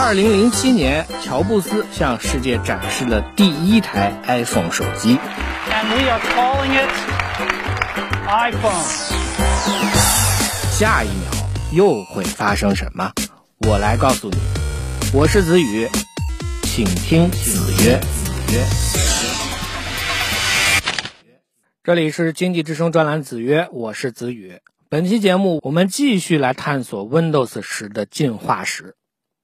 二零零七年，乔布斯向世界展示了第一台 iPhone 手机。And we are calling it iPhone. 下一秒又会发生什么？我来告诉你。我是子宇，请听子曰。子曰。这里是经济之声专栏子曰，我是子宇。本期节目我们继续来探索 Windows 十的进化史。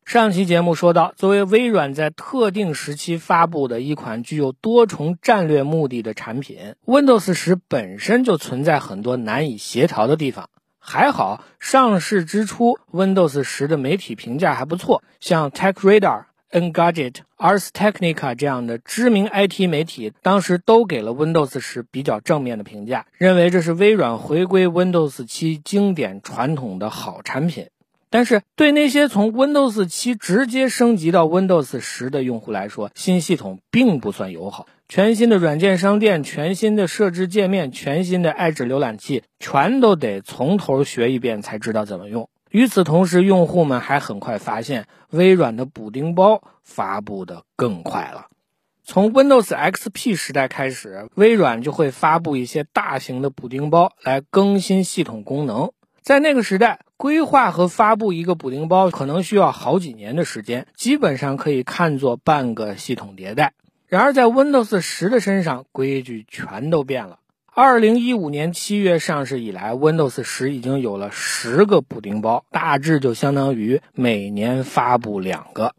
上期节目说到，作为微软在特定时期发布的一款具有多重战略目的的产品，Windows 十本身就存在很多难以协调的地方。还好，上市之初，Windows 十的媒体评价还不错，像 TechRadar、Engadget、Ars Technica 这样的知名 IT 媒体，当时都给了 Windows 十比较正面的评价，认为这是微软回归 Windows 七经典传统的好产品。但是，对那些从 Windows 七直接升级到 Windows 十的用户来说，新系统并不算友好。全新的软件商店、全新的设置界面、全新的 Edge 浏览器，全都得从头学一遍才知道怎么用。与此同时，用户们还很快发现，微软的补丁包发布的更快了。从 Windows XP 时代开始，微软就会发布一些大型的补丁包来更新系统功能。在那个时代，规划和发布一个补丁包可能需要好几年的时间，基本上可以看作半个系统迭代。然而，在 Windows 十的身上，规矩全都变了。二零一五年七月上市以来，Windows 十已经有了十个补丁包，大致就相当于每年发布两个。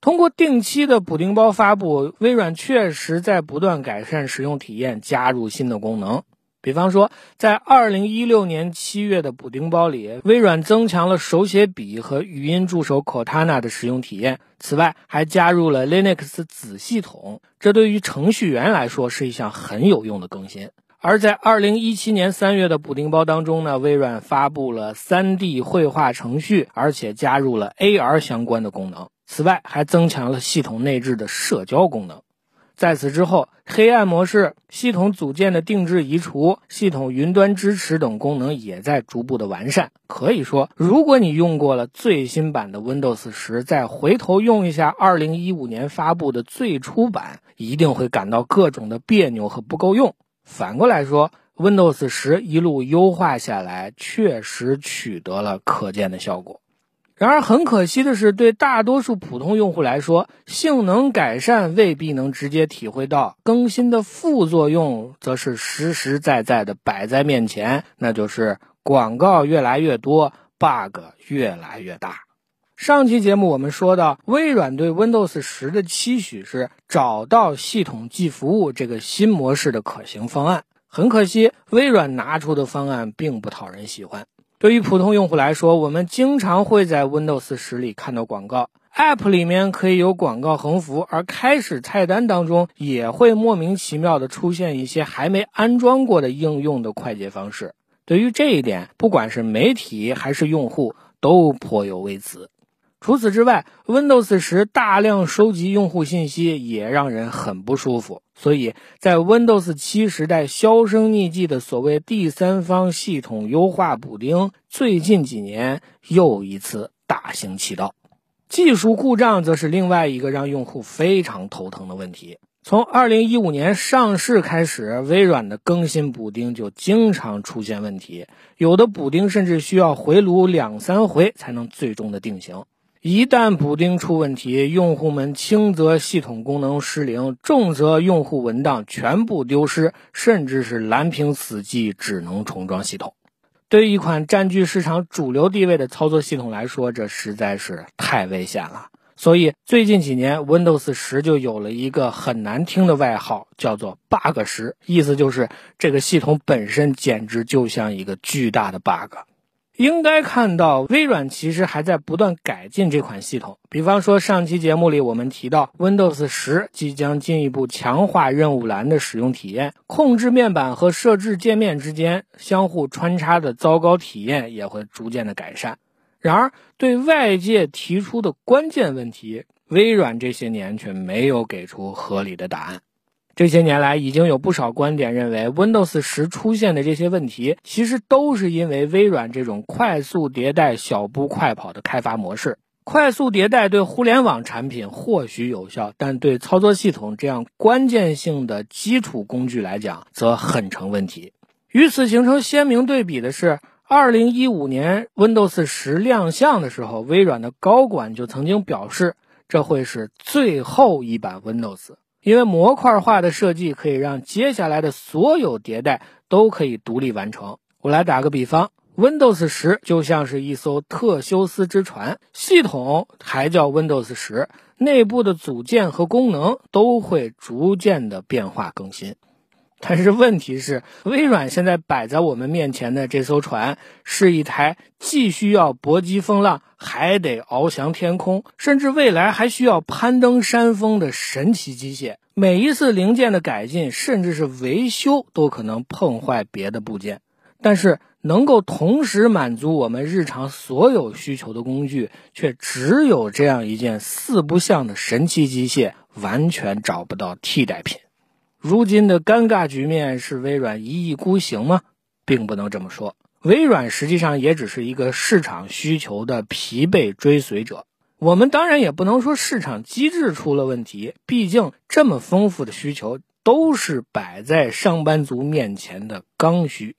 通过定期的补丁包发布，微软确实在不断改善使用体验，加入新的功能。比方说，在二零一六年七月的补丁包里，微软增强了手写笔和语音助手 Cortana 的使用体验。此外，还加入了 Linux 子系统，这对于程序员来说是一项很有用的更新。而在二零一七年三月的补丁包当中呢，微软发布了 3D 绘画程序，而且加入了 AR 相关的功能。此外，还增强了系统内置的社交功能。在此之后，黑暗模式、系统组件的定制移除、系统云端支持等功能也在逐步的完善。可以说，如果你用过了最新版的 Windows 十，再回头用一下2015年发布的最初版，一定会感到各种的别扭和不够用。反过来说，Windows 十一路优化下来，确实取得了可见的效果。然而很可惜的是，对大多数普通用户来说，性能改善未必能直接体会到，更新的副作用则是实实在在的摆在面前，那就是广告越来越多，bug 越来越大。上期节目我们说到，微软对 Windows 十的期许是找到系统即服务这个新模式的可行方案。很可惜，微软拿出的方案并不讨人喜欢。对于普通用户来说，我们经常会在 Windows 十里看到广告，App 里面可以有广告横幅，而开始菜单当中也会莫名其妙的出现一些还没安装过的应用的快捷方式。对于这一点，不管是媒体还是用户都颇有微词。除此之外，Windows 十大量收集用户信息也让人很不舒服。所以在 Windows 七时代销声匿迹的所谓第三方系统优化补丁，最近几年又一次大行其道。技术故障则是另外一个让用户非常头疼的问题。从2015年上市开始，微软的更新补丁就经常出现问题，有的补丁甚至需要回炉两三回才能最终的定型。一旦补丁出问题，用户们轻则系统功能失灵，重则用户文档全部丢失，甚至是蓝屏死机，只能重装系统。对于一款占据市场主流地位的操作系统来说，这实在是太危险了。所以最近几年，Windows 十就有了一个很难听的外号，叫做 “bug 十”，意思就是这个系统本身简直就像一个巨大的 bug。应该看到微软其实还在不断改进这款系统。比方说，上期节目里我们提到，Windows 十即将进一步强化任务栏的使用体验，控制面板和设置界面之间相互穿插的糟糕体验也会逐渐的改善。然而，对外界提出的关键问题，微软这些年却没有给出合理的答案。这些年来，已经有不少观点认为，Windows 十出现的这些问题，其实都是因为微软这种快速迭代、小步快跑的开发模式。快速迭代对互联网产品或许有效，但对操作系统这样关键性的基础工具来讲，则很成问题。与此形成鲜明对比的是，二零一五年 Windows 十亮相的时候，微软的高管就曾经表示，这会是最后一版 Windows。因为模块化的设计可以让接下来的所有迭代都可以独立完成。我来打个比方，Windows 十就像是一艘特修斯之船，系统还叫 Windows 十，内部的组件和功能都会逐渐的变化更新。但是问题是，微软现在摆在我们面前的这艘船，是一台既需要搏击风浪，还得翱翔天空，甚至未来还需要攀登山峰的神奇机械。每一次零件的改进，甚至是维修，都可能碰坏别的部件。但是，能够同时满足我们日常所有需求的工具，却只有这样一件四不像的神奇机械，完全找不到替代品。如今的尴尬局面是微软一意孤行吗？并不能这么说。微软实际上也只是一个市场需求的疲惫追随者。我们当然也不能说市场机制出了问题，毕竟这么丰富的需求都是摆在上班族面前的刚需。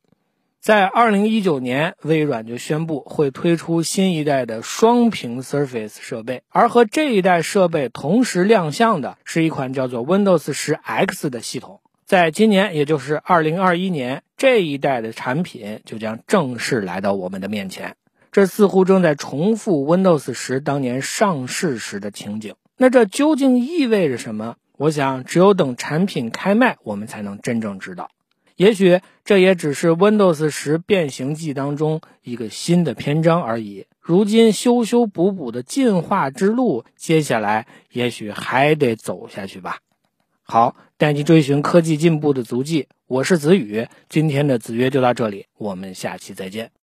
在二零一九年，微软就宣布会推出新一代的双屏 Surface 设备，而和这一代设备同时亮相的是一款叫做 Windows 十 X 的系统。在今年，也就是二零二一年，这一代的产品就将正式来到我们的面前。这似乎正在重复 Windows 十当年上市时的情景。那这究竟意味着什么？我想，只有等产品开卖，我们才能真正知道。也许这也只是 Windows 十变形记当中一个新的篇章而已。如今修修补补的进化之路，接下来也许还得走下去吧。好，带你追寻科技进步的足迹，我是子宇。今天的子曰就到这里，我们下期再见。